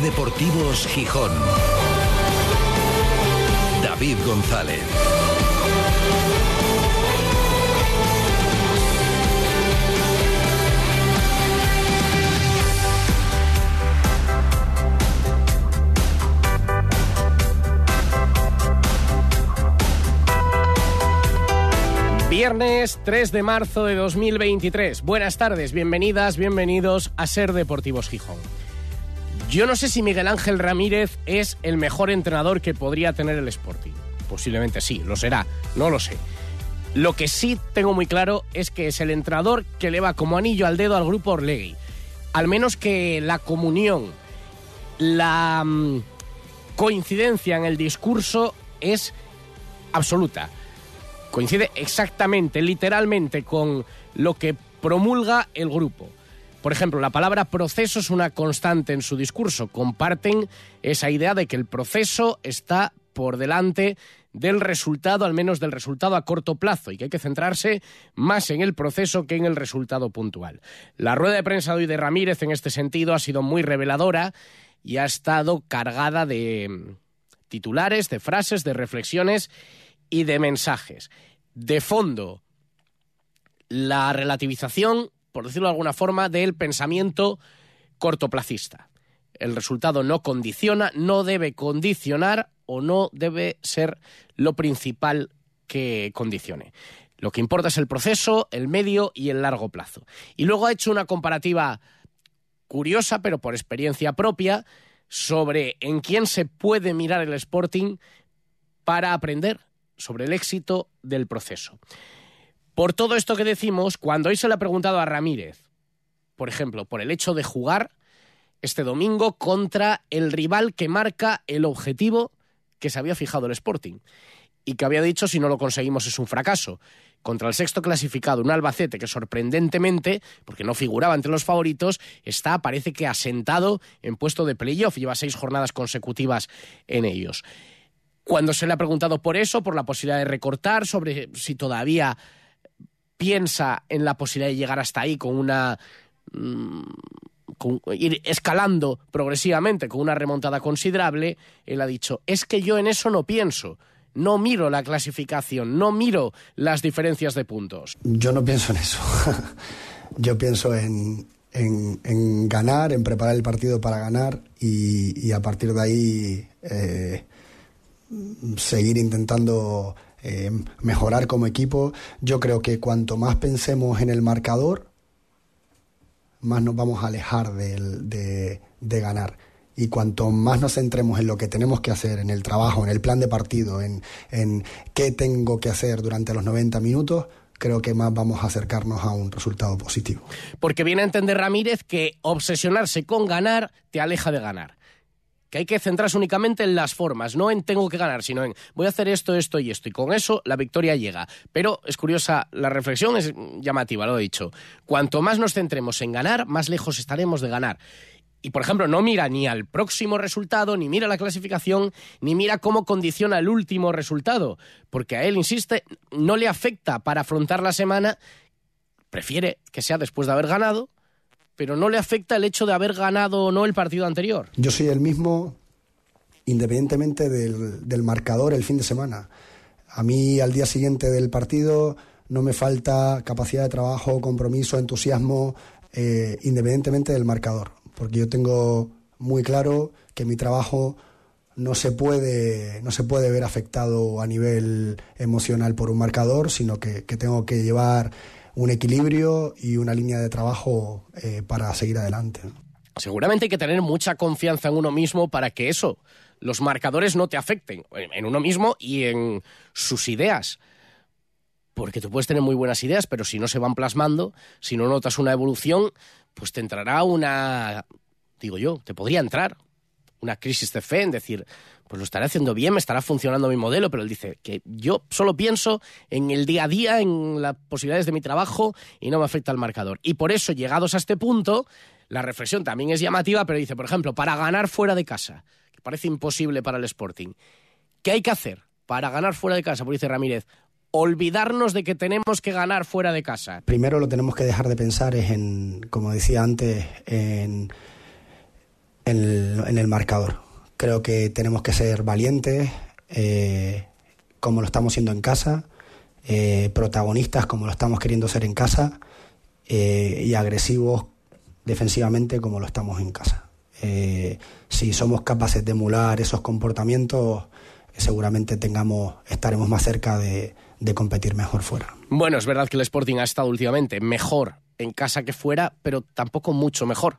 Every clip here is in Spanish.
Deportivos Gijón. David González. Viernes 3 de marzo de 2023. Buenas tardes, bienvenidas, bienvenidos a Ser Deportivos Gijón. Yo no sé si Miguel Ángel Ramírez es el mejor entrenador que podría tener el Sporting. Posiblemente sí, lo será, no lo sé. Lo que sí tengo muy claro es que es el entrenador que le va como anillo al dedo al grupo Orlegui. Al menos que la comunión, la mm, coincidencia en el discurso es absoluta coincide exactamente, literalmente, con lo que promulga el grupo. Por ejemplo, la palabra proceso es una constante en su discurso. Comparten esa idea de que el proceso está por delante del resultado, al menos del resultado a corto plazo, y que hay que centrarse más en el proceso que en el resultado puntual. La rueda de prensa de hoy de Ramírez en este sentido ha sido muy reveladora y ha estado cargada de mm, titulares, de frases, de reflexiones y de mensajes. De fondo, la relativización, por decirlo de alguna forma, del pensamiento cortoplacista. El resultado no condiciona, no debe condicionar o no debe ser lo principal que condicione. Lo que importa es el proceso, el medio y el largo plazo. Y luego ha hecho una comparativa curiosa, pero por experiencia propia, sobre en quién se puede mirar el Sporting para aprender sobre el éxito del proceso. Por todo esto que decimos, cuando hoy se le ha preguntado a Ramírez, por ejemplo, por el hecho de jugar este domingo contra el rival que marca el objetivo que se había fijado el Sporting y que había dicho si no lo conseguimos es un fracaso. Contra el sexto clasificado, un Albacete que sorprendentemente, porque no figuraba entre los favoritos, está, parece que asentado en puesto de playoff, lleva seis jornadas consecutivas en ellos. Cuando se le ha preguntado por eso, por la posibilidad de recortar, sobre si todavía piensa en la posibilidad de llegar hasta ahí con una... Mm, ir escalando progresivamente con una remontada considerable, él ha dicho, es que yo en eso no pienso. No miro la clasificación, no miro las diferencias de puntos. Yo no pienso en eso. yo pienso en, en, ganar, en preparar el partido para ganar y, a partir de ahí eh, seguir intentando eh, mejorar como equipo. Yo creo que cuanto más pensemos en el marcador, más nos vamos a alejar de, ganar. Y cuanto más nos centremos en lo que tenemos que hacer, en el trabajo, en el plan de partido, en, en qué tengo que hacer durante los 90 minutos, creo que más vamos a acercarnos a un resultado positivo. Porque viene a entender Ramírez que obsesionarse con ganar te aleja de ganar que hay que centrarse únicamente en las formas, no en tengo que ganar, sino en voy a hacer esto, esto y esto, y con eso la victoria llega. Pero es curiosa, la reflexión es llamativa, lo he dicho. Cuanto más nos centremos en ganar, más lejos estaremos de ganar. Y, por ejemplo, no mira ni al próximo resultado, ni mira la clasificación, ni mira cómo condiciona el último resultado, porque a él, insiste, no le afecta para afrontar la semana, prefiere que sea después de haber ganado, pero no le afecta el hecho de haber ganado o no el partido anterior. Yo soy el mismo independientemente del, marcador el fin de semana. A mí al día siguiente del partido no me falta capacidad de trabajo, compromiso, entusiasmo, eh, independientemente del marcador, porque yo tengo muy claro que mi trabajo no se puede, no se puede ver afectado a nivel emocional por un marcador, sino que, que tengo que llevar un equilibrio y una línea de trabajo eh, para seguir adelante. Seguramente hay que tener mucha confianza en uno mismo para que eso, los marcadores no te afecten en uno mismo y en sus ideas. Porque tú puedes tener muy buenas ideas, pero si no se van plasmando, si no notas una evolución, pues te entrará una, digo yo, te podría entrar una crisis de fe en decir, pues lo estaré haciendo bien, me estará funcionando mi modelo, pero él dice que yo solo pienso en el día a día, en las posibilidades de mi trabajo y no me afecta el marcador. Y por eso, llegados a este punto, la reflexión también es llamativa, pero dice, por ejemplo, para ganar fuera de casa, que parece imposible para el Sporting, ¿qué hay que hacer para ganar fuera de casa? Pues dice Ramírez, olvidarnos de que tenemos que ganar fuera de casa. Primero lo tenemos que dejar de pensar es en, como decía antes, en en el, marcador. Creo que tenemos que ser valientes, eh, como lo estamos siendo en casa, eh, protagonistas como lo estamos queriendo ser en casa eh, y agresivos defensivamente como lo estamos en casa. si somos capaces de emular esos comportamientos, seguramente tengamos, estaremos más cerca de, de competir mejor fuera. Bueno, es verdad que el Sporting ha estado últimamente mejor en casa que fuera, pero tampoco mucho mejor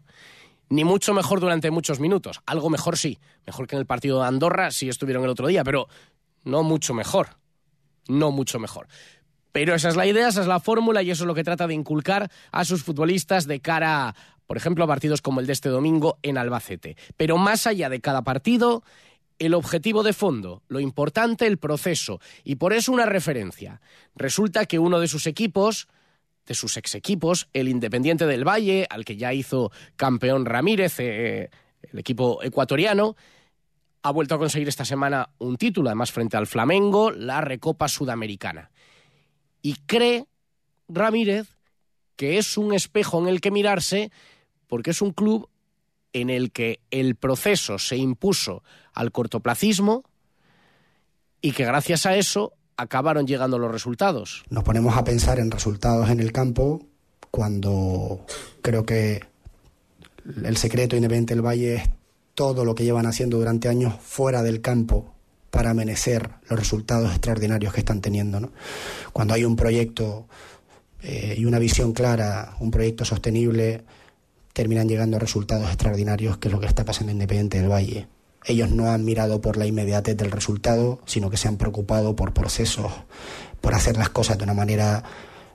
ni mucho mejor durante muchos minutos. Algo mejor sí. Mejor que en el partido de Andorra, si estuvieron el otro día, pero no mucho mejor. No mucho mejor. Pero esa es la idea, esa es la fórmula y eso es lo que trata de inculcar a sus futbolistas de cara, por ejemplo, a partidos como el de este domingo en Albacete. Pero más allá de cada partido, el objetivo de fondo, lo importante, el proceso. Y por eso una referencia. Resulta que uno de sus equipos de sus ex equipos, el Independiente del Valle, al que ya hizo campeón Ramírez, eh, el equipo ecuatoriano, ha vuelto a conseguir esta semana un título, además frente al Flamengo, la Recopa Sudamericana. Y cree Ramírez que es un espejo en el que mirarse porque es un club en el que el proceso se impuso al cortoplacismo y que gracias a eso acabaron llegando los resultados. Nos ponemos a pensar en resultados en el campo cuando creo que el secreto Independiente del Valle es todo lo que llevan haciendo durante años fuera del campo para amenecer los resultados extraordinarios que están teniendo. Cuando hay un proyecto eh, y una visión clara, un proyecto sostenible, terminan llegando resultados extraordinarios, que es lo que está pasando en Independiente del Valle. Ellos no han mirado por la inmediatez del resultado, sino que se han preocupado por procesos, por hacer las cosas de una manera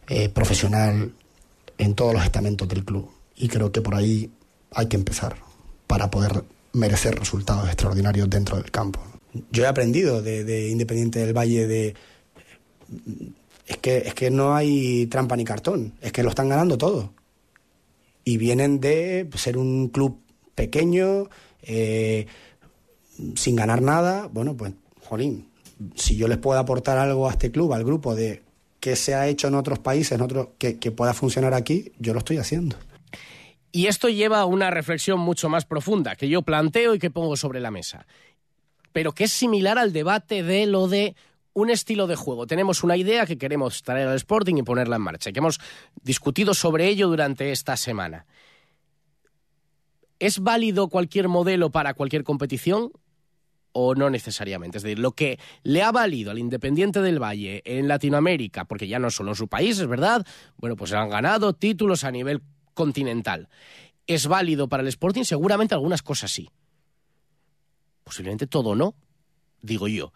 eh, profesional en todos los estamentos del club. Y creo que por ahí hay que empezar para poder merecer resultados extraordinarios dentro del campo. Yo he aprendido de, Independiente del Valle de es que, es que no hay trampa ni cartón, es que lo están ganando todo. Y vienen de ser un club pequeño, eh, sin ganar nada, bueno, pues, jolín, si yo les puedo aportar algo a este club, al grupo, de que se ha hecho en otros países, en otros, que, pueda funcionar aquí, yo lo estoy haciendo. Y esto lleva a una reflexión mucho más profunda que yo planteo y que pongo sobre la mesa, pero que es similar al debate de lo de un estilo de juego. Tenemos una idea que queremos traer al Sporting y ponerla en marcha, que hemos discutido sobre ello durante esta semana. ¿Es válido cualquier modelo para cualquier competición? O no necesariamente. Es decir, lo que le ha valido al Independiente del Valle en Latinoamérica, porque ya no solo su país, es verdad, bueno, pues han ganado títulos a nivel continental. ¿Es válido para el Sporting? Seguramente algunas cosas sí. Posiblemente todo no, digo yo.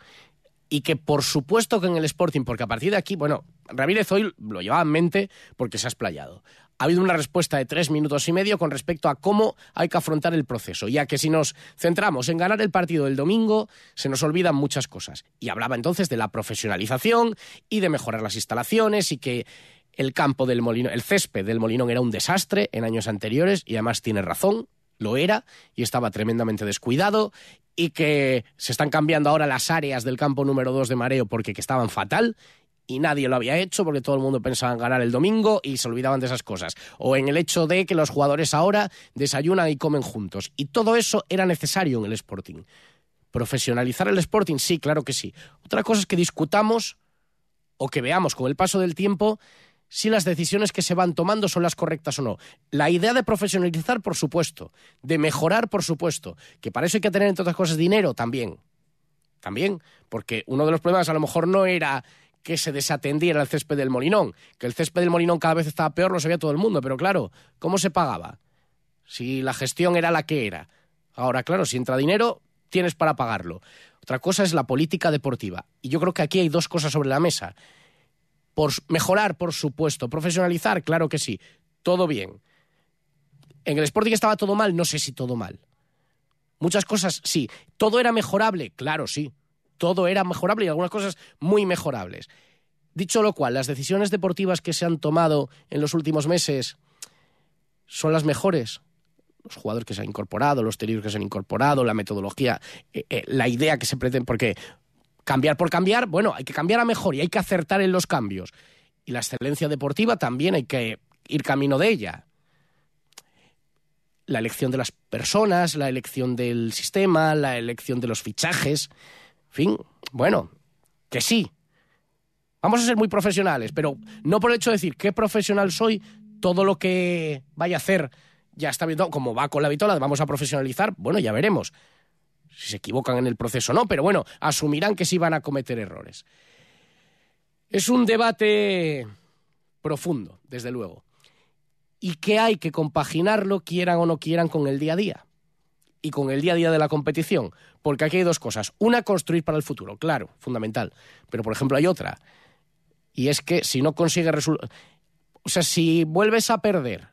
Y que por supuesto que en el Sporting, porque a partir de aquí, bueno, Ramírez hoy lo llevaba en mente porque se ha explayado ha habido una respuesta de tres minutos y medio con respecto a cómo hay que afrontar el proceso, ya que si nos centramos en ganar el partido del domingo, se nos olvidan muchas cosas. Y hablaba entonces de la profesionalización y de mejorar las instalaciones y que el campo del Molinón, el césped del Molinón era un desastre en años anteriores y además tiene razón, lo era y estaba tremendamente descuidado y que se están cambiando ahora las áreas del campo número 2 de Mareo porque que estaban fatal y nadie lo había hecho porque todo el mundo pensaba en ganar el domingo y se olvidaban de esas cosas. O en el hecho de que los jugadores ahora desayunan y comen juntos. Y todo eso era necesario en el Sporting. ¿Profesionalizar el Sporting? Sí, claro que sí. Otra cosa es que discutamos o que veamos con el paso del tiempo si las decisiones que se van tomando son las correctas o no. La idea de profesionalizar, por supuesto. De mejorar, por supuesto. Que para eso hay que tener, entre otras cosas, dinero también. También. Porque uno de los problemas a lo mejor no era que se desatendiera el césped del Molinón. Que el césped del Molinón cada vez estaba peor, lo sabía todo el mundo, pero claro, ¿cómo se pagaba? Si la gestión era la que era. Ahora, claro, si entra dinero, tienes para pagarlo. Otra cosa es la política deportiva. Y yo creo que aquí hay dos cosas sobre la mesa. Por mejorar, por supuesto. Profesionalizar, claro que sí. Todo bien. En el Sporting estaba todo mal, no sé si todo mal. Muchas cosas sí. ¿Todo era mejorable? Claro, sí todo era mejorable y algunas cosas muy mejorables. Dicho lo cual, las decisiones deportivas que se han tomado en los últimos meses son las mejores. Los jugadores que se han incorporado, los exteriores que se han incorporado, la metodología, eh, eh, la idea que se pretende, porque cambiar por cambiar, bueno, hay que cambiar a mejor y hay que acertar en los cambios. Y la excelencia deportiva también hay que ir camino de ella. La elección de las personas, la elección del sistema, la elección de los fichajes. Fin, bueno, que sí. Vamos a ser muy profesionales, pero no por el hecho de decir qué profesional soy, todo lo que vaya a hacer ya está bien, como va con la vitola, vamos a profesionalizar, bueno, ya veremos si se equivocan en el proceso o no, pero bueno, asumirán que sí van a cometer errores. Es un debate profundo, desde luego, y que hay que compaginarlo, quieran o no quieran, con el día a día y con el día a día de la competición, porque aquí hay dos cosas. Una, construir para el futuro, claro, fundamental, pero por ejemplo hay otra, y es que si no consigue resultados, o sea, si vuelves a perder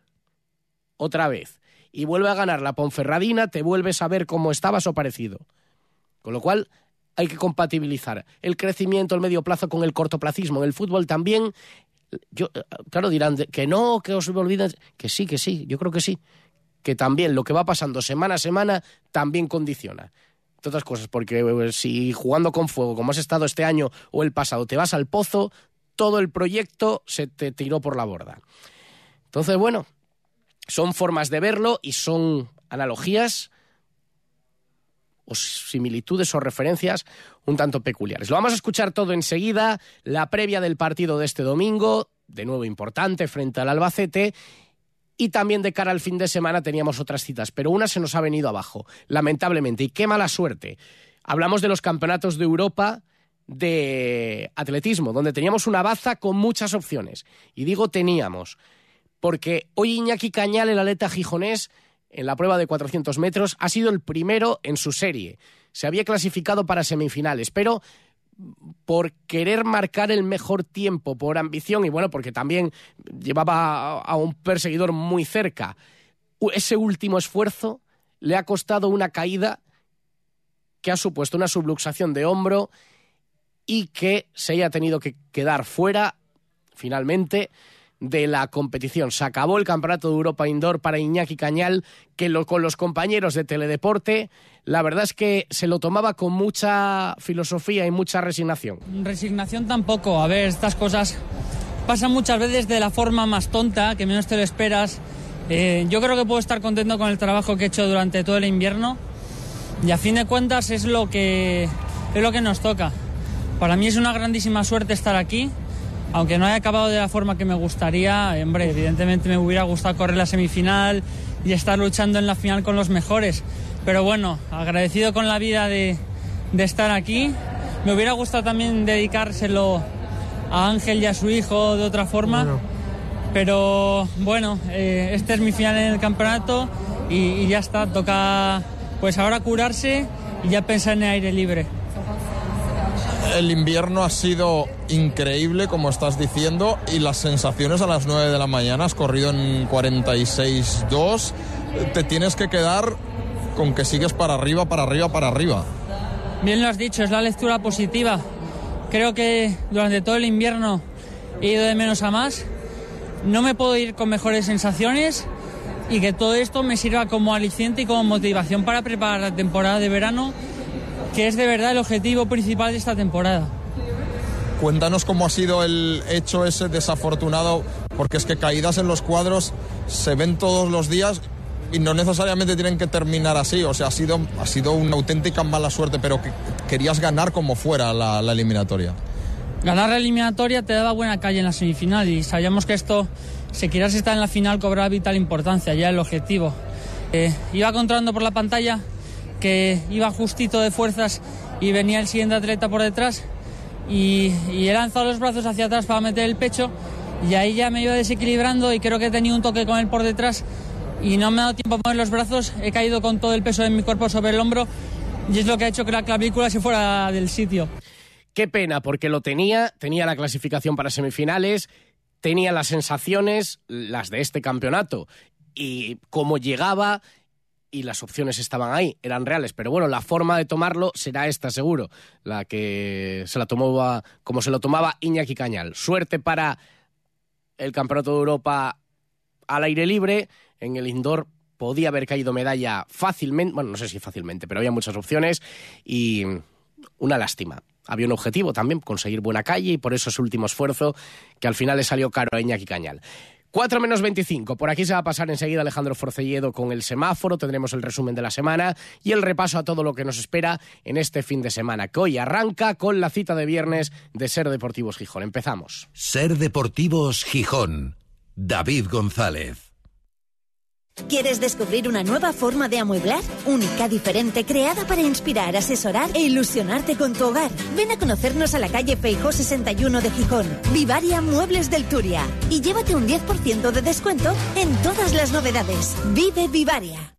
otra vez y vuelve a ganar la Ponferradina, te vuelves a ver cómo estabas o parecido. Con lo cual, hay que compatibilizar el crecimiento, el medio plazo con el cortoplacismo. En el fútbol también, yo, claro, dirán que no, que os olviden, que sí, que sí, yo creo que sí, que también lo que va pasando semana a semana también condiciona. Todas cosas, porque eh, si jugando con fuego, como has estado este año o el pasado, te vas al pozo, todo el proyecto se te tiró por la borda. Entonces, bueno, son formas de verlo y son analogías o similitudes o referencias un tanto peculiares. Lo vamos a escuchar todo enseguida, la previa del partido de este domingo, de nuevo importante frente al Albacete, y también de cara al fin de semana teníamos otras citas, pero una se nos ha venido abajo, lamentablemente, y qué mala suerte. Hablamos de los campeonatos de Europa de atletismo, donde teníamos una baza con muchas opciones. Y digo teníamos, porque hoy Iñaki Cañal, el atleta gijonés, en la prueba de 400 metros, ha sido el primero en su serie. Se había clasificado para semifinales, pero por querer marcar el mejor tiempo, por ambición y bueno, porque también llevaba a un perseguidor muy cerca, ese último esfuerzo le ha costado una caída que ha supuesto una subluxación de hombro y que se haya tenido que quedar fuera finalmente de la competición. Se acabó el Campeonato de Europa Indoor para Iñaki Cañal, que con los compañeros de Teledeporte, la verdad es que se lo tomaba con mucha filosofía y mucha resignación. Resignación tampoco. A ver, estas cosas pasan muchas veces de la forma más tonta, que menos te lo esperas. Eh, yo creo que puedo estar contento con el trabajo que he hecho durante todo el invierno y a fin de cuentas es lo que, es lo que nos toca. Para mí es una grandísima suerte estar aquí aunque no haya acabado de la forma que me gustaría, hombre, evidentemente me hubiera gustado correr la semifinal y estar luchando en la final con los mejores. Pero bueno, agradecido con la vida de, estar aquí. Me hubiera gustado también dedicárselo a Ángel y a su hijo de otra forma. Pero bueno, eh, este es mi final en el campeonato y, y ya está. Toca pues ahora curarse y ya pensar en el aire libre el invierno ha sido increíble, como estás diciendo, y las sensaciones a las 9 de la mañana, has corrido en 46-2, te tienes que quedar con que sigues para arriba, para arriba, para arriba. Bien lo has dicho, es la lectura positiva. Creo que durante todo el invierno he ido de menos a más. No me puedo ir con mejores sensaciones y que todo esto me sirva como aliciente y como motivación para preparar la temporada de verano que es de verdad el objetivo principal de esta temporada. Cuéntanos cómo ha sido el hecho ese desafortunado, porque es que caídas en los cuadros se ven todos los días y no necesariamente tienen que terminar así. O sea, ha sido, ha sido una auténtica mala suerte, pero que querías ganar como fuera la, eliminatoria. Ganar la eliminatoria te daba buena calle en la semifinal y sabíamos que esto, si quieres estar en la final, cobraba vital importancia, ya el objetivo. Eh, iba controlando por la pantalla que iba justito de fuerzas y venía el siguiente atleta por detrás y, he lanzado los brazos hacia atrás para meter el pecho y ahí ya me iba desequilibrando y creo que he tenido un toque con él por detrás y no me ha dado tiempo a poner los brazos, he caído con todo el peso de mi cuerpo sobre el hombro y es lo que ha hecho que la clavícula se fuera del sitio. Qué pena, porque lo tenía, tenía la clasificación para semifinales, tenía las sensaciones, las de este campeonato, y cómo llegaba, y las opciones estaban ahí, eran reales. Pero bueno, la forma de tomarlo será esta, seguro. La que se la tomaba como se lo tomaba Iñaki Cañal. Suerte para el Campeonato de Europa al aire libre. En el indoor podía haber caído medalla fácilmente. Bueno, no sé si fácilmente, pero había muchas opciones. Y una lástima. Había un objetivo también, conseguir buena calle, y por eso ese último esfuerzo que al final le salió caro a Iñaki Cañal. 4 menos 25. Por aquí se va a pasar enseguida Alejandro Forcelledo con el semáforo. Tendremos el resumen de la semana y el repaso a todo lo que nos espera en este fin de semana, que hoy arranca con la cita de viernes de Ser Deportivos Gijón. Empezamos. Ser Deportivos Gijón. David González. ¿Quieres descubrir una nueva forma de amueblar? Única, diferente, creada para inspirar, asesorar e ilusionarte con tu hogar. Ven a conocernos a la calle Feijó 61 de Gijón. Vivaria Muebles del Turia. Y llévate un 10% de descuento en todas las novedades. Vive Vivaria.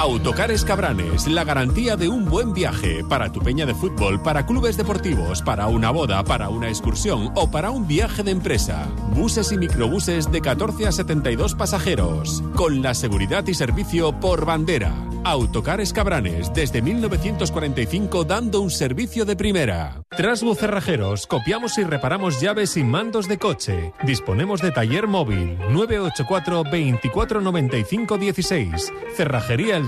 Autocares Cabranes, la garantía de un buen viaje para tu peña de fútbol, para clubes deportivos, para una boda, para una excursión o para un viaje de empresa. Buses y microbuses de 14 a 72 pasajeros, con la seguridad y servicio por bandera. Autocares Cabranes, desde 1945 dando un servicio de primera. Trasbu Cerrajeros, copiamos y reparamos llaves y mandos de coche. Disponemos de taller móvil 984 24 95 16. Cerrajería el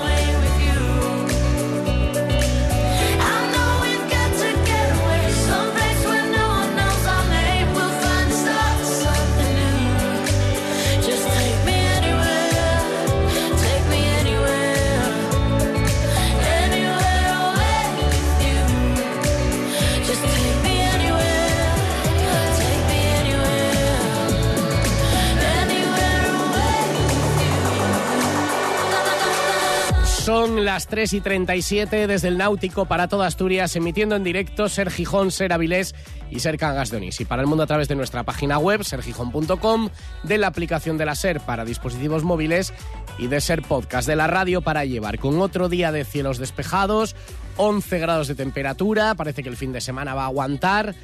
Son las 3 y 37 desde el Náutico para toda Asturias, emitiendo en directo Ser Gijón, Ser Avilés y Ser Cangas de Onís. Y para el mundo a través de nuestra página web, sergijón.com, de la aplicación de la Ser para dispositivos móviles y de Ser Podcast de la radio para llevar con otro día de cielos despejados, 11 grados de temperatura, parece que el fin de semana va a aguantar.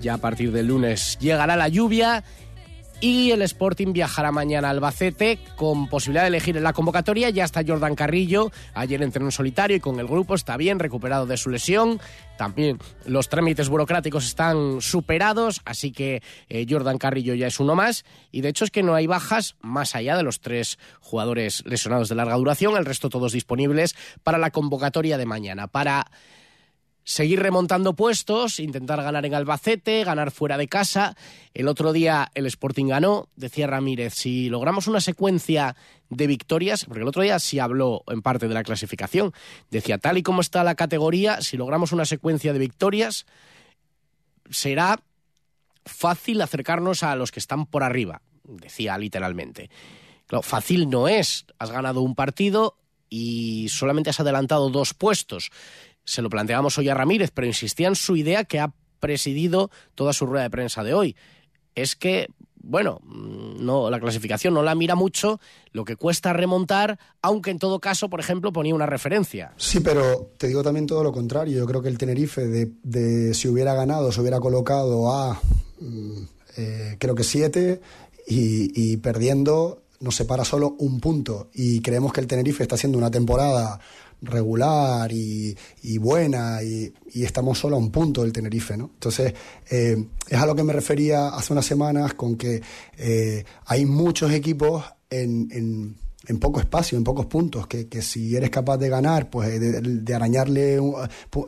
Ya a partir del lunes llegará la lluvia y el Sporting viajará mañana a Albacete con posibilidad de elegir en la convocatoria. Ya está Jordan Carrillo, ayer entrenó en solitario y con el grupo está bien, recuperado de su lesión. También los trámites burocráticos están superados, así que eh, Jordan Carrillo ya es uno más. Y de hecho es que no hay bajas más allá de los tres jugadores lesionados de larga duración, el resto todos disponibles para la convocatoria de mañana. Para seguir remontando puestos, intentar ganar en Albacete, ganar fuera de casa. El otro día el Sporting ganó, decía Ramírez, si logramos una secuencia de victorias, porque el otro día sí habló en parte de la clasificación, decía, tal y como está la categoría, si logramos una secuencia de victorias, será fácil acercarnos a los que están por arriba, decía literalmente. Fácil no es, has ganado un partido y solamente has adelantado dos puestos se lo planteamos hoy a Ramírez, pero insistía en su idea que ha presidido toda su rueda de prensa de hoy. Es que, bueno, mm, no, la clasificación no la mira mucho, lo que cuesta remontar, aunque en todo caso, por ejemplo, ponía una referencia. Sí, pero te digo también todo lo contrario. Yo creo que el Tenerife, de, si hubiera ganado, se hubiera colocado a, mm, eh, creo que siete, y perdiendo nos separa solo un punto. Y creemos que el Tenerife está haciendo una temporada regular y, buena y, estamos solo a un punto del Tenerife, ¿no? Entonces, eh, es a lo que me refería hace unas semanas con que eh, hay muchos equipos en, en, poco espacio, en pocos puntos, que, si eres capaz de ganar, pues de, arañarle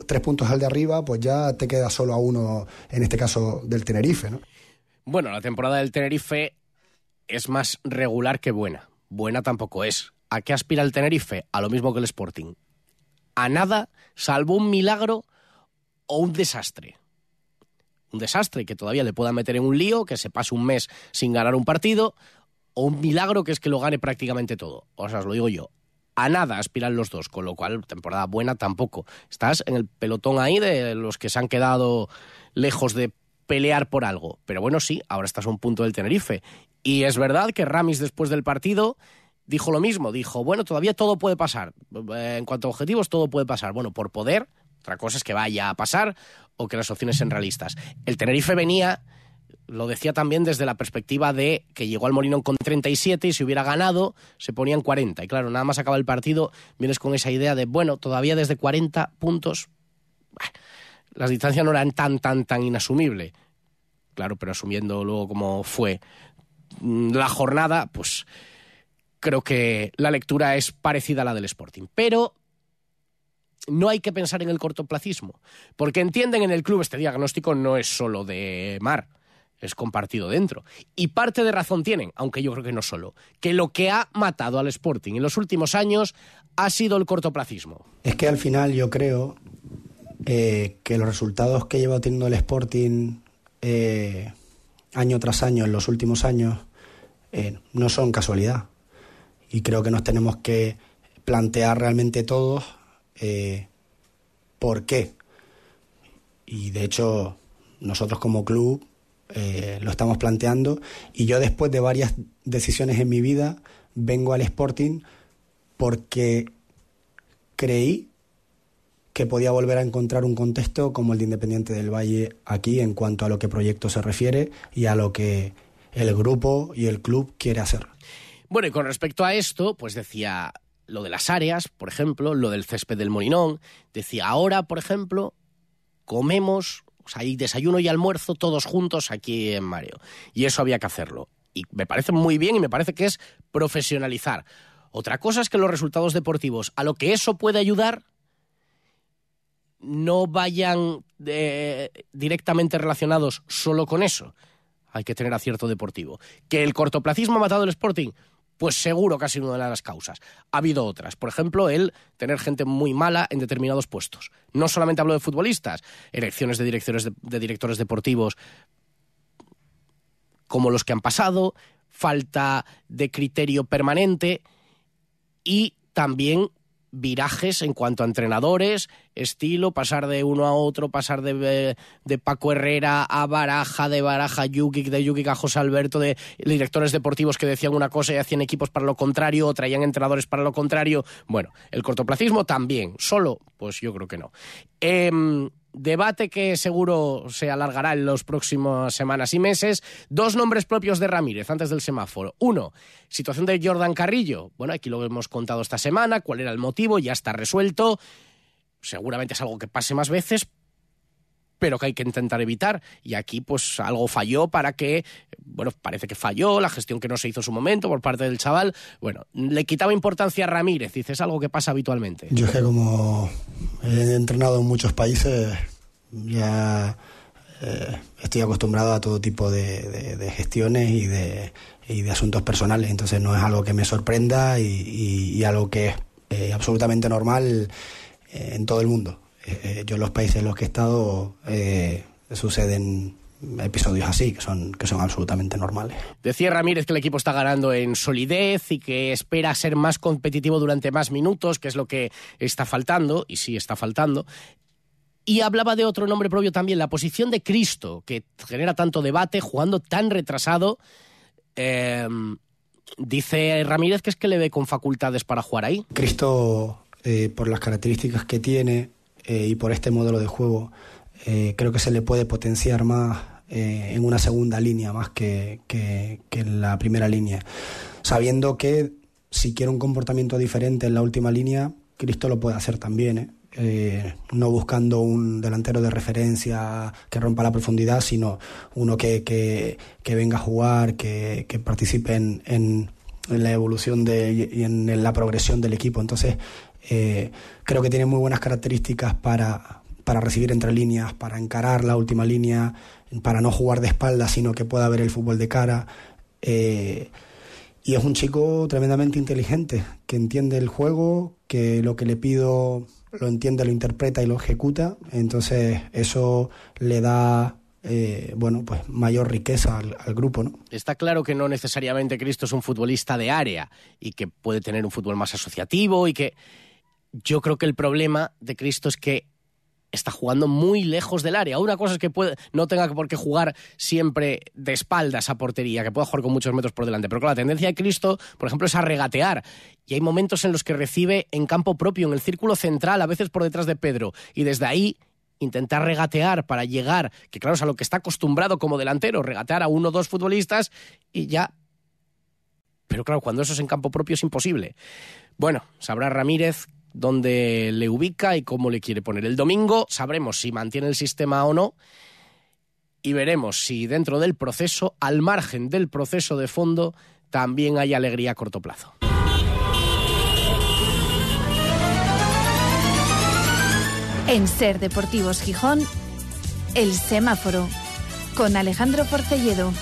tres puntos al de arriba, pues ya te queda solo a uno, en este caso del Tenerife, ¿no? Bueno, la temporada del Tenerife es más regular que buena. Buena tampoco es. ¿A qué aspira el Tenerife? A lo mismo que el Sporting. A nada, salvo un milagro o un desastre. Un desastre que todavía le pueda meter en un lío, que se pase un mes sin ganar un partido, o un milagro que es que lo gane prácticamente todo. O sea, os lo digo yo. A nada aspiran los dos, con lo cual temporada buena tampoco. Estás en el pelotón ahí de los que se han quedado lejos de pelear por algo. Pero bueno, sí, ahora estás a un punto del Tenerife. Y es verdad que Ramis después del partido dijo lo mismo, dijo, bueno, todavía todo puede pasar. En cuanto a objetivos, todo puede pasar. Bueno, por poder, otra cosa es que vaya a pasar o que las opciones sean realistas. El Tenerife venía lo decía también desde la perspectiva de que llegó al Molinón con 37 y si hubiera ganado se ponían 40. Y claro, nada más acaba el partido, vienes con esa idea de, bueno, todavía desde 40 puntos, las distancias no eran tan, tan, tan inasumible. Claro, pero asumiendo luego cómo fue la jornada, pues creo que la lectura es parecida a la del Sporting. Pero no hay que pensar en el cortoplacismo, porque entienden en el club este diagnóstico no es solo de Mar, es compartido dentro. Y parte de razón tienen, aunque yo creo que no solo, que lo que ha matado al Sporting en los últimos años ha sido el cortoplacismo. Es que al final yo creo eh, que los resultados que lleva teniendo el Sporting eh, año tras año en los últimos años eh, no son casualidad. Y creo que nos tenemos que plantear realmente todos por qué. Y de hecho, nosotros como club eh, lo estamos planteando y yo después de varias decisiones en mi vida vengo al Sporting porque creí que podía volver a encontrar un contexto como el de Independiente del Valle aquí en cuanto a lo que proyecto se refiere y a lo que el grupo y el club quiere hacer. Bueno, y con respecto a esto, pues decía lo de las áreas, por ejemplo, lo del césped del Molinón, decía ahora, por ejemplo, comemos o sea, hay desayuno y almuerzo todos juntos aquí en Mario. Y eso había que hacerlo. Y me parece muy bien y me parece que es profesionalizar. Otra cosa es que los resultados deportivos, a lo que eso puede ayudar, no vayan eh, directamente relacionados solo con eso. Hay que tener acierto deportivo. Que el cortoplacismo ha matado el Sporting, pues seguro que ha sido una de las causas. Ha habido otras. Por ejemplo, el tener gente muy mala en determinados puestos. No solamente hablo de futbolistas, elecciones de, de, directores deportivos como los que han pasado, falta de criterio permanente y también virajes en cuanto a entrenadores, estilo, pasar de uno a otro, pasar de, de Paco Herrera a Baraja, de Baraja a Yukic, de Yukic a José Alberto, de directores deportivos que decían una cosa y hacían equipos para lo contrario, o traían entrenadores para lo contrario. Bueno, el cortoplacismo también, solo, pues yo creo que no. Eh, Debate que seguro se alargará en las próximas semanas y meses. Dos nombres propios de Ramírez antes del semáforo. Uno, situación de Jordan Carrillo. Bueno, aquí lo hemos contado esta semana, cuál era el motivo, ya está resuelto. Seguramente es algo que pase más veces, pero que hay que intentar evitar. Y aquí, pues, algo falló para que, bueno, parece que falló, la gestión que no se hizo en su momento por parte del chaval. Bueno, le quitaba importancia a Ramírez, dices, es algo que pasa habitualmente. Yo es que como he entrenado en muchos países, ya eh, estoy acostumbrado a todo tipo de, gestiones y de, asuntos personales, entonces no es algo que me sorprenda y, algo que es eh, absolutamente normal eh, en todo el mundo. Yo en los países en los que he estado suceden episodios así, que son, que son absolutamente normales. Decía Ramírez que el equipo está ganando en solidez y que espera ser más competitivo durante más minutos, que es lo que está faltando, y sí está faltando. Y hablaba de otro nombre propio también, la posición de Cristo, que genera tanto debate, jugando tan retrasado. Em, dice Ramírez que es que le ve con facultades para jugar ahí. Cristo, eh, por las características que tiene eh, y por este modelo de juego, eh, creo que se le puede potenciar más en una segunda línea, más que, que en la primera línea. Sabiendo que si quiere un comportamiento diferente en la última línea, Cristo lo puede hacer también. ¿eh? Eh, no buscando un delantero de referencia que rompa la profundidad, sino uno que, que, venga a jugar, que, participe en, en, la evolución de, y en, la progresión del equipo. Entonces, eh, creo que tiene muy buenas características para, para recibir entre líneas, para encarar la última línea, para no jugar de espaldas, sino que pueda ver el fútbol de cara. Eh, y es un chico tremendamente inteligente, que entiende el juego, que lo que le pido lo entiende, lo interpreta y lo ejecuta, entonces eso le da eh, bueno, pues mayor riqueza al, al, grupo, ¿no? Está claro que no necesariamente Cristo es un futbolista de área y que puede tener un fútbol más asociativo y que yo creo que el problema de Cristo es que está jugando muy lejos del área. Una cosa es que puede, no tenga por qué jugar siempre de espaldas a portería, que pueda jugar con muchos metros por delante. Pero la tendencia de Cristo, por ejemplo, es a regatear. Y hay momentos en los que recibe en campo propio, en el círculo central, a veces por detrás de Pedro. Y desde ahí intentar regatear para llegar, que claro, es a lo que está acostumbrado como delantero, regatear a uno o dos futbolistas y ya. Pero claro, cuando eso es en campo propio es imposible. Bueno, sabrá Ramírez dónde le ubica y cómo le quiere poner. El domingo sabremos si mantiene el sistema o no y veremos si dentro del proceso, al margen del proceso de fondo, también hay alegría a corto plazo. En Ser Deportivos Gijón, El Semáforo, con Alejandro Porcelledo.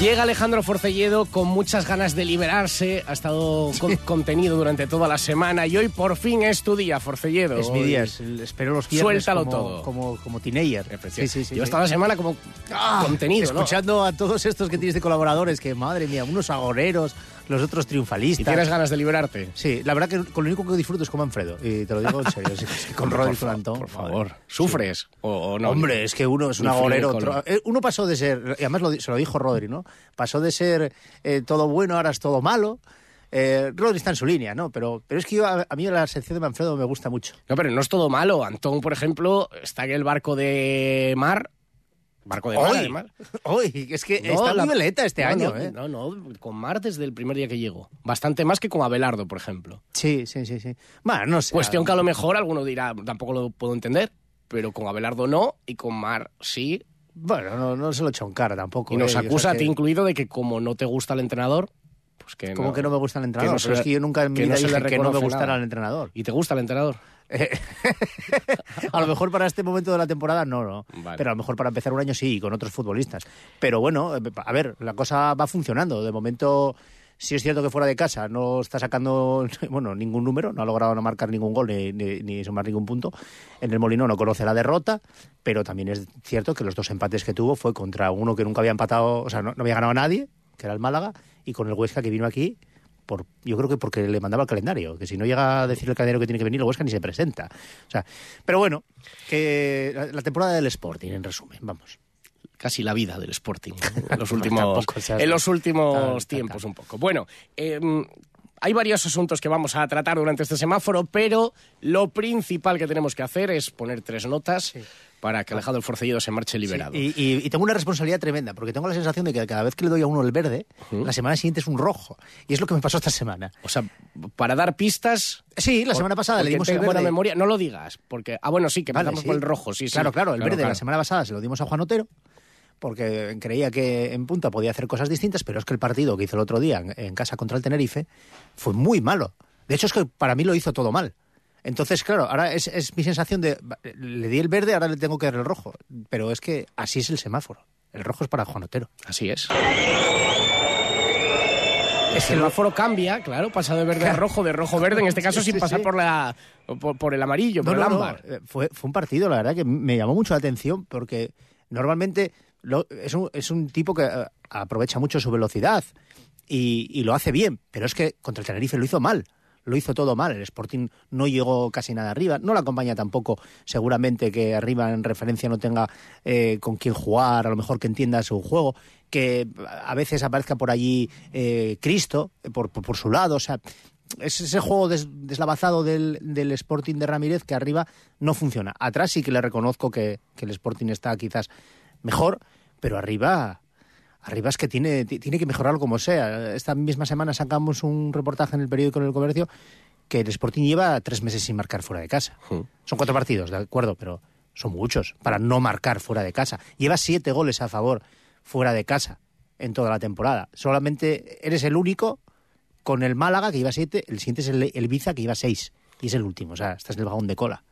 Llega Alejandro Forcelledo con muchas ganas de liberarse, ha estado con- contenido durante toda la semana y hoy por fin es tu día, Forcelledo. Es mi día, es el- espero los viernes Suéltalo como, todo. Como, como teenager. Sí, sí, sí. Yo sí. estaba la semana como Ah, contenido, ¿no? Escuchando a todos estos que tienes de colaboradores, que madre mía, unos agoreros, los otros triunfalistas. ¿Y tienes ganas de liberarte? Sí, la verdad que con lo único que disfruto es con Manfredo. Y te lo digo en serio. con Rodri por por madre. favor. ¿Sufres o, o no? Hombre, es que uno es un agorero. otro- eh, Uno pasó de ser, y además lo se lo dijo Rodri, ¿no? Pasó de ser eh, todo bueno, ahora es todo malo. Eh, Rodri está en su línea, ¿no? Pero, pero es que yo, a, a mí la sección de Manfredo me gusta mucho. No, pero no es todo malo. Antón, por ejemplo, está en el barco de mar. Barco de mar, Hoy, además. hoy, es que No, está la- muy veleta este no, año, no, ¿eh? No, no, con mar desde el primer día que llegó. Bastante más que con Abelardo, por ejemplo. Sí, sí, sí, sí. Bueno, no sé. Cuestión que a lo mejor alguno dirá, tampoco lo puedo entender, pero con Abelardo no y con Mar sí. Bueno, no, no se lo echa cara tampoco. Y nos ¿eh? O sea acusa a ti incluido de que como no te gusta el entrenador, pues que Como no, que no me gusta el entrenador. no se pero le- es que yo nunca en mi que vida no dije que no me gustara nada. el entrenador. ¿Y te gusta el entrenador? a lo mejor para este momento de la temporada no, no. Vale. Pero a lo mejor para empezar un año sí, con otros futbolistas. Pero bueno, eh, a ver, la cosa va funcionando. De momento, sí es cierto que fuera de casa no está sacando bueno, ningún número, no ha logrado no marcar ningún gol ni, ni, ni sumar ningún punto. En el Molino no conoce la derrota, pero también es cierto que los dos empates que tuvo fue contra uno que nunca había empatado, o sea, no, no había ganado a nadie, que era el Málaga, y con el Huesca que vino aquí por, yo creo que porque le mandaba el calendario, que si no llega a decir el calendario que tiene que venir, el Huesca ni se presenta. O sea, pero bueno, que la, la temporada del Sporting, en resumen, vamos. Casi la vida del Sporting en los últimos, en los últimos tiempos un poco. Bueno, eh, hay varios asuntos que vamos a tratar durante este semáforo, pero lo principal que tenemos que hacer es poner tres notas para que Alejandro Forcelledo se marche liberado. Y, y- y tengo una responsabilidad tremenda, porque tengo la sensación de que cada vez que le doy a uno el verde, la semana siguiente es un rojo. Y es lo que me pasó esta semana. O sea, para dar pistas... Sí, la semana pasada le dimos el tengo buena verde. memoria, no lo digas, porque... Ah, bueno, sí, que Vale, empezamos sí. por el rojo, sí, sí. Claro, claro, el verde claro. la semana pasada se lo dimos a Juan Otero, porque creía que en punta podía hacer cosas distintas, pero es que el partido que hizo el otro día en, en casa contra el Tenerife fue muy malo. De hecho, es que para mí lo hizo todo mal. Entonces, claro, ahora es, es mi sensación de, le di el verde, ahora le tengo que dar el rojo. Pero es que así es el semáforo. El rojo es para Juan Otero. Así es. El semáforo cambia, claro, pasa de verde a rojo, de rojo a verde, en este caso Sí, sin sí, pasar sí. por, la, por, por el amarillo, por No, el no, no, ámbar. eh, Fue, fue un partido, la verdad, que me llamó mucho la atención porque normalmente lo- es, un, es un tipo que eh, aprovecha mucho su velocidad y, y lo hace bien, pero es que contra el Tenerife lo hizo mal. Lo hizo todo mal. El Sporting no llegó casi nada arriba. No la acompaña tampoco, seguramente, que arriba en referencia no tenga eh, con quién jugar, a lo mejor que entienda su juego. Que a veces aparezca por allí eh, Cristo, por, por, su lado. O sea, es ese juego des- deslavazado del, del Sporting de Ramírez que arriba no funciona. Atrás sí que le reconozco que el Sporting está quizás mejor, pero arriba, arriba es que tiene, ti- tiene que mejorarlo como sea. Esta misma semana sacamos un reportaje en el periódico en el comercio que el Sporting lleva tres meses sin marcar fuera de casa. Son cuatro partidos, de acuerdo, pero son muchos para no marcar fuera de casa. Lleva siete goles a favor fuera de casa en toda la temporada. Solamente eres el único con el Málaga que lleva siete, el siguiente es el, el Ibiza que lleva seis. Y es el último, o sea, estás en el vagón de cola.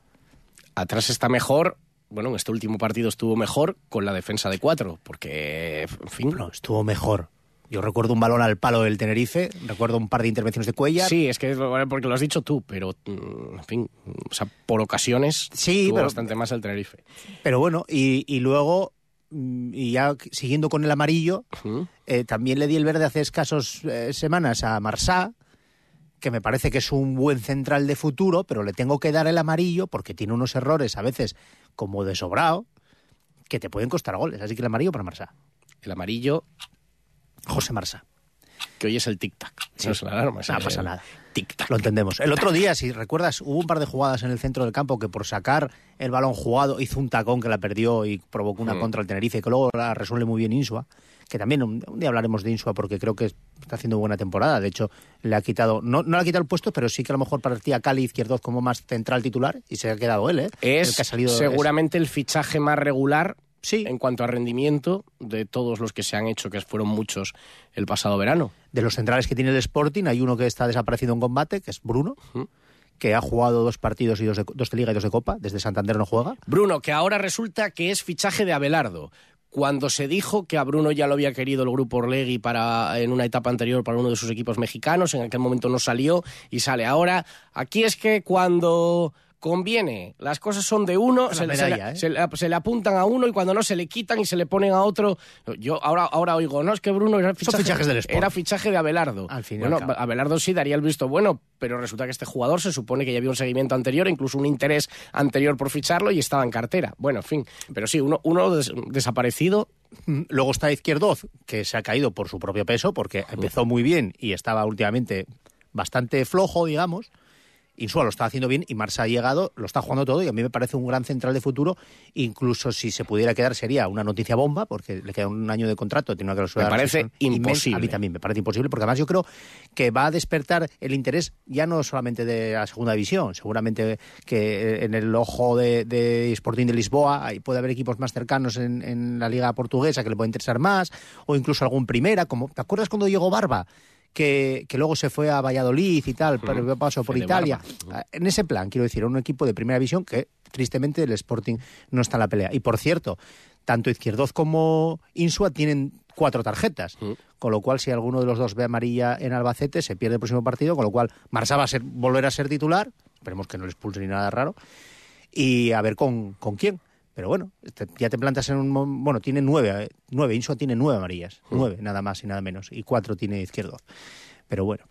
Atrás está mejor, bueno, en este último partido estuvo mejor con la defensa de cuatro, porque, en fin... No, estuvo mejor. Yo recuerdo un balón al palo del Tenerife, recuerdo un par de intervenciones de Cuellar. Sí, es que porque lo has dicho tú, pero, mm, en fin, o sea, por ocasiones Sí, tuvo pero- bastante más el Tenerife. Pero bueno, y, y luego, mm, y ya siguiendo con el amarillo, eh, también le di el verde hace escasos eh, semanas a Marsá, que me parece que es un buen central de futuro, pero le tengo que dar el amarillo porque tiene unos errores a veces como de sobrado que te pueden costar goles. Así que el amarillo para Marsá. El amarillo, José Marsá. Que hoy es el tic-tac. No es la alarma. es No el- pasa nada. Tic-tac. Lo entendemos. El otro día, si recuerdas, hubo un par de jugadas en el centro del campo que por sacar el balón jugado hizo un tacón que la perdió y provocó una Mm. contra el Tenerife, que luego la resuelve muy bien Insua. Que también un, un día hablaremos de Insua porque creo que está haciendo buena temporada. De hecho, le ha quitado, no, no le ha quitado el puesto, pero sí que a lo mejor partía Cali Izquierdoz como más central titular y se ha quedado él, ¿eh? Es el que ha salido seguramente el fichaje más regular Sí. en cuanto a rendimiento de todos los que se han hecho, que fueron muchos el pasado verano. de los centrales que tiene el Sporting, hay uno que está desaparecido en combate, que es Bruno, que ha jugado dos partidos y dos de, dos de Liga y dos de Copa. Desde Santander no juega. Bruno, que ahora resulta que es fichaje de Abelardo. Cuando se dijo que a Bruno ya lo había querido el grupo Orlegui para, en una etapa anterior para uno de sus equipos mexicanos, en aquel momento no salió y sale ahora. Aquí es que cuando conviene, las cosas son de uno, se, le- se medalla, le, ¿eh? se le- se le apuntan a uno y cuando no se le quitan y se le ponen a otro. Yo ahora, ahora oigo, no, es que Bruno era fichaje, fichajes del Sport. era fichaje de Abelardo. Al fin y bueno. Abelardo sí daría el visto bueno, pero resulta que este jugador se supone que ya había un seguimiento anterior, incluso un interés anterior por ficharlo y estaba en cartera. Bueno, en fin, pero sí, uno, uno des- desaparecido. Mm, Luego está Izquierdoz, que se ha caído por su propio peso, porque empezó muy bien y estaba últimamente bastante flojo, digamos. Insua lo está haciendo bien y Marsa ha llegado, lo está jugando todo y a mí me parece un gran central de futuro. Incluso si se pudiera quedar sería una noticia bomba, porque le queda un año de contrato, tiene una cláusula Me parece inmensa. imposible. A mí también me parece imposible, porque además yo creo que va a despertar el interés ya no solamente de la segunda división, seguramente que eh, en el ojo de, de Sporting de Lisboa ahí puede haber equipos más cercanos en, en la liga portuguesa que le puede interesar más, o incluso algún primera, como ¿te acuerdas cuando llegó Barba? Que, que luego se fue a Valladolid y tal, pero pasó por Italia. Barba. En ese plan, quiero decir, un equipo de primera división que tristemente el Sporting no está en la pelea. Y por cierto, tanto Izquierdoz como Insua tienen cuatro tarjetas, con lo cual si alguno de los dos ve amarilla en Albacete se pierde el próximo partido, con lo cual Marsa va a ser, volver a ser titular, esperemos que no le expulse ni nada raro, y a ver con, con quién. Pero bueno, te- ya te plantas en un... Bueno, tiene nueve, eh, nueve, Insua tiene nueve amarillas, nueve, nada más y nada menos, y cuatro tiene Izquierdoz. Pero bueno.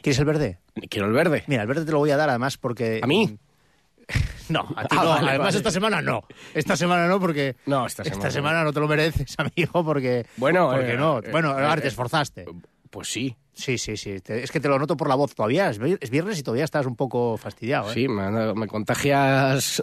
¿Quieres el verde? Quiero el verde. Mira, el verde te lo voy a dar además porque... ¿A mí? No, a ti Ah, no. vale, Además, vale. esta semana no. Esta semana no, porque. No, esta semana no. no te lo mereces, amigo, porque. Bueno, porque eh, no. eh, bueno, eh, ahora te eh, esforzaste. Pues sí. Sí, sí, sí. Es que te lo noto por la voz todavía. Es vi- es viernes y todavía estás un poco fastidiado, ¿eh? Sí, me, me contagias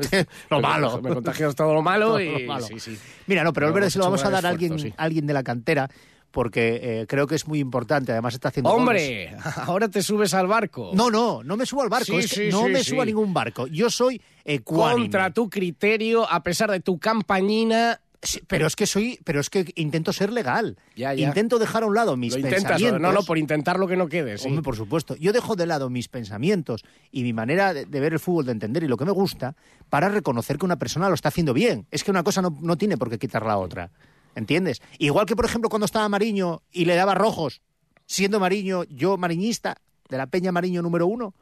Lo malo. Me contagias todo lo malo Todo y lo malo. sí, sí. Mira, no, pero el verde se lo vamos a dar a alguien, sí. alguien de la cantera, porque eh, creo que es muy importante. Además, está haciendo. goles. Hombre, ahora te subes al barco. No, no, no me subo al barco. Sí, es que sí, no sí, me subo a ningún barco. Yo soy ecuánime. Contra tu criterio, a pesar de tu campañina. Sí, pero es que soy, pero es que intento ser legal. Ya, ya. Intento dejar a un lado mis Lo intentas, pensamientos. no, no, por intentar lo que no quede. sí. Hombre, por supuesto. Yo dejo de lado mis pensamientos y mi manera de, de ver el fútbol, de entender y lo que me gusta, para reconocer que una persona lo está haciendo bien. Es que una cosa no, no tiene por qué quitar la otra. ¿Entiendes? Igual que, por ejemplo, cuando estaba Mariño y le daba rojos, siendo Mariño, yo mariñista, de la Peña Mariño número uno,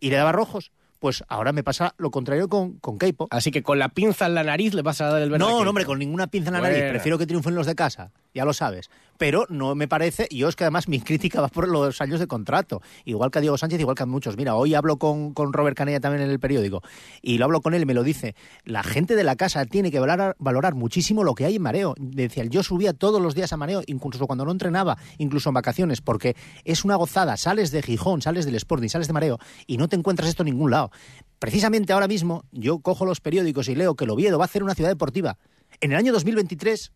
y le daba rojos, pues ahora me pasa lo contrario con, con Keipo. Así que con la pinza en la nariz le vas a dar el verde. a No, no, hombre, con ninguna pinza en la nariz. Prefiero que triunfen los de casa, ya lo sabes. Pero no me parece, y yo es que además mi crítica va por los años de contrato. Igual que a Diego Sánchez, igual que a muchos. Mira, hoy hablo con, con Robert Canella también en el periódico, y lo hablo con él y me lo dice. La gente de la casa tiene que valorar, valorar muchísimo lo que hay en mareo. Decía, yo subía todos los días a mareo, incluso cuando no entrenaba, incluso en vacaciones, porque es una gozada. Sales de Gijón, sales del Sporting, sales de mareo, y no te encuentras esto en ningún lado. Precisamente ahora mismo, yo cojo los periódicos y leo que el Oviedo va a hacer una ciudad deportiva. En el año 2023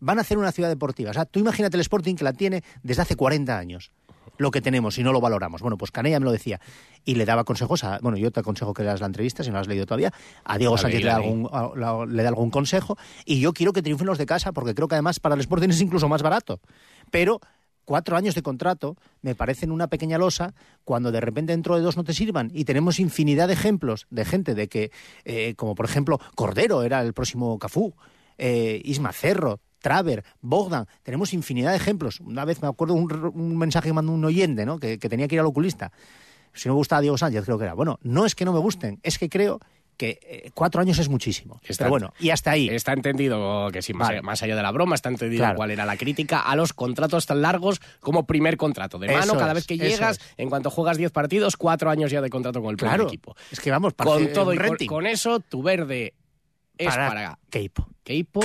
van a hacer una ciudad deportiva. O sea, tú imagínate el Sporting que la tiene desde hace 40 años. Lo que tenemos y no lo valoramos. Bueno, pues Canella me lo decía. Y le daba consejos a. Bueno, yo te aconsejo que leas la entrevista, si no la has leído todavía. A Diego Sánchez le, da algún, a- le da algún consejo. Y yo quiero que triunfen los de casa, porque creo que además para el Sporting es incluso más barato. Pero cuatro años de contrato me parecen una pequeña losa cuando de repente dentro de dos no te sirvan. Y tenemos infinidad de ejemplos de gente de que, eh, como por ejemplo, Cordero era el próximo Cafú, eh, Isma Cerro, Traver, Bogdan, tenemos infinidad de ejemplos. Una vez me acuerdo un, un mensaje que mandó un oyente, ¿no? Que, que tenía que ir al oculista. Si no me gustaba Diego Sánchez, creo que era. Bueno, no es que no me gusten, es que creo que eh, cuatro años es muchísimo. Está- Pero bueno, y hasta ahí. Está entendido que sí, más, Vale. allá, más allá de la broma, está entendido Claro. cuál era la crítica a los contratos tan largos como primer contrato. De mano, Eso cada es, vez que llegas, es. en cuanto juegas 10 partidos, cuatro años ya de contrato con el primer Claro. equipo. Es que vamos, Con parece todo y con, con eso, tu verde es Para para Keipo. Keipo.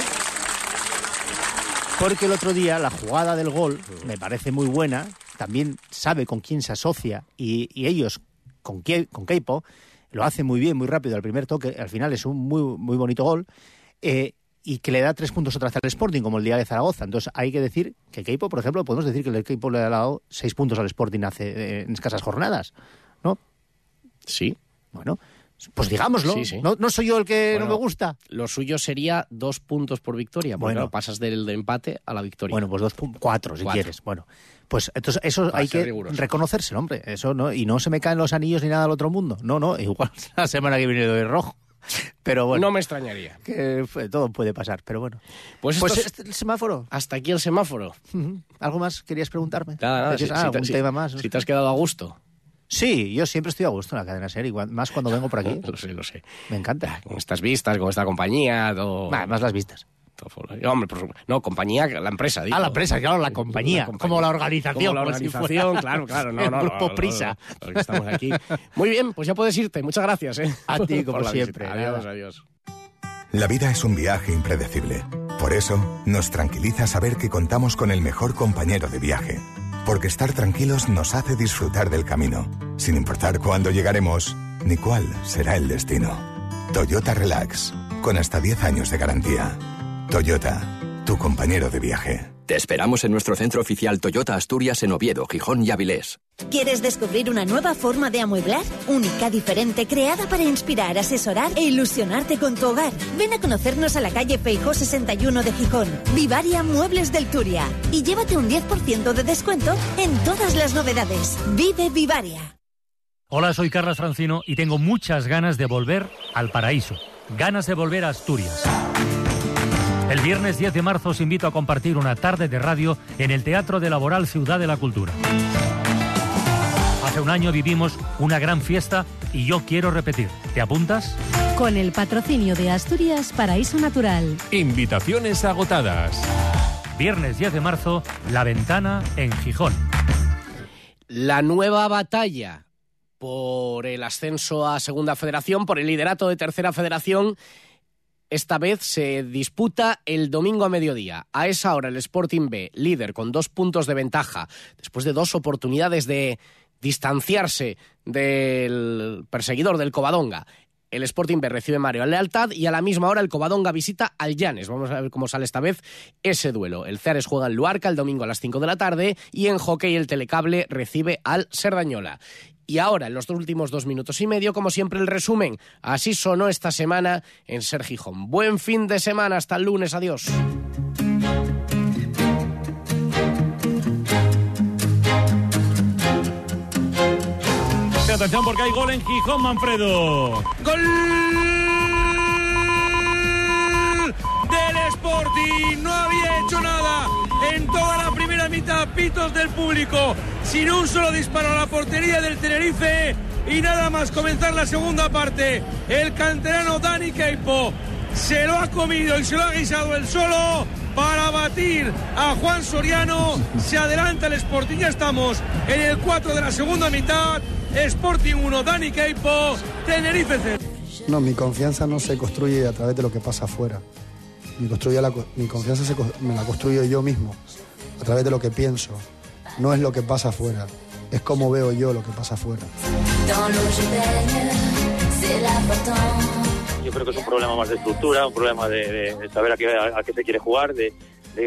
Porque el otro día la jugada del gol me parece muy buena, también sabe con quién se asocia y, y ellos con, Kie- con Keipo lo hace muy bien, muy rápido al primer toque, al final es un muy, muy bonito gol. eh, y que le da tres puntos otra vez al Sporting, como el día de Zaragoza. Entonces hay que decir que Keipo, por ejemplo, podemos decir que el Keipo le ha dado seis puntos al Sporting hace eh, en escasas jornadas, ¿no? Sí. Bueno, pues digámoslo. Sí, sí. No, no soy yo el que Bueno, no me gusta. Lo suyo sería dos puntos por victoria. Bueno, pasas del de empate a la victoria. Bueno, pues dos cuatro, si Cuatro. quieres. Bueno, pues entonces eso Para hay que riguroso. reconocérselo, hombre. Eso no, y no se me caen los anillos ni nada al otro mundo. No, no, igual la semana que viene doy rojo. Pero bueno, no me extrañaría. que todo puede pasar, pero bueno. Pues, Pues es- este, el semáforo. hasta aquí el semáforo. ¿Algo más querías preguntarme? Nada, nada. ¿Decías, si- ah, si te- algún si- tema más? Si te has quedado a gusto. Sí, yo siempre estoy a gusto en la cadena serie, igual- más cuando vengo por aquí. Lo sé, lo sé. Me encanta. Con estas vistas, con esta compañía, todo... Bah, más las vistas. todo. Hombre, por supuesto. No, compañía, la empresa. digo. Ah, la empresa, claro, la compañía, como la organización, Como la si organización, claro, claro. No, el no, grupo no, Prisa. no, estamos aquí. Muy bien, pues ya puedes irte. Muchas gracias, ¿eh? A ti, como siempre, visita. Adiós, adiós. La vida es un viaje impredecible. Por eso, nos tranquiliza saber que contamos con el mejor compañero de viaje. Porque estar tranquilos nos hace disfrutar del camino, sin importar cuándo llegaremos ni cuál será el destino. Toyota Relax, con hasta 10 años de garantía. Toyota, tu compañero de viaje. Te esperamos en nuestro centro oficial Toyota Asturias en Oviedo, Gijón y Avilés. ¿Quieres descubrir una nueva forma de amueblar? Única, diferente, creada para inspirar, asesorar e ilusionarte con tu hogar. Ven a conocernos a la calle Feijó 61 de Gijón. Vivaria Muebles del Turia. Y llévate un 10% de descuento en todas las novedades. Vive Vivaria. Hola, soy Carlos Francino y tengo muchas ganas de volver al paraíso. Ganas de volver a Asturias. El viernes 10 de marzo os invito a compartir una tarde de radio en el Teatro de Laboral Ciudad de la Cultura. Hace un año vivimos una gran fiesta y yo quiero repetir. ¿Te apuntas? Con el patrocinio de Asturias Paraíso Natural. Invitaciones agotadas. Viernes 10 de marzo, La Ventana en Gijón. La nueva batalla por el ascenso a Segunda Federación, por el liderato de Tercera Federación, esta vez se disputa el domingo a mediodía. A esa hora el Sporting B, líder con dos puntos de ventaja, después de dos oportunidades de distanciarse del perseguidor del Covadonga. El Sporting B recibe Mario Lealtad y a la misma hora el Covadonga visita al Llanes. Vamos a ver cómo sale esta vez ese duelo. El Ceares juega en Luarca el domingo a las 5 de la tarde y en hockey el Telecable recibe al Serdañola. Y ahora, en los dos últimos dos minutos y medio, como siempre, el resumen. Así sonó esta semana en Ser Gijón. Buen fin de semana, hasta el lunes, adiós. Atención porque hay gol en Gijón, Manfredo. ¡Gol! Del Sporting. No había hecho nada en toda la primera mitad. Pitos del público. Sin un solo disparo a la portería del Tenerife. Y nada más comenzar la segunda parte. El canterano Dani Keipo se lo ha comido y se lo ha guisado el solo para batir a Juan Soriano. Se adelanta el Sporting. Ya estamos en el 4 de la segunda mitad. Sporting 1, Dani Keipo, Tenerife 0. No, mi confianza no se construye a través de lo que pasa afuera. Mi, construye la mi confianza se me la construyo yo mismo, a través de lo que pienso. No es lo que pasa afuera, es cómo veo yo lo que pasa afuera. Yo creo que es un problema más de estructura, un problema de, saber a qué, a, qué se quiere jugar, de,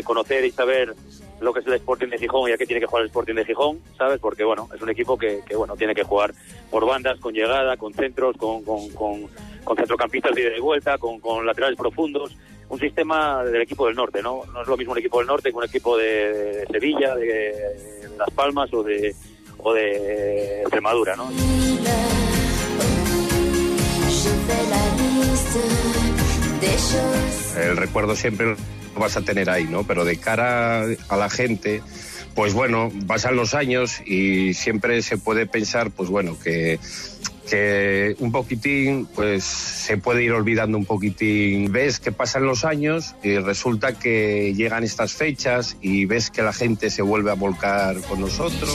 conocer y saber lo que es el Sporting de Gijón y a qué tiene que jugar el Sporting de Gijón, ¿sabes? Porque, bueno, es un equipo que, bueno, tiene que jugar por bandas, con llegada, con centros, con, con, con, con centrocampistas de ida y vuelta, con, con laterales profundos. Un sistema del equipo del norte, ¿no? No es lo mismo un equipo del norte que un equipo de, de Sevilla, de, de Las Palmas o de, o de Extremadura, ¿no? El recuerdo siempre lo vas a tener ahí, ¿no? Pero de cara a la gente, pues bueno, pasan los años y siempre se puede pensar, pues bueno, que, que un poquitín, pues se puede ir olvidando un poquitín. Ves que pasan los años y resulta que llegan estas fechas y ves que la gente se vuelve a volcar con nosotros.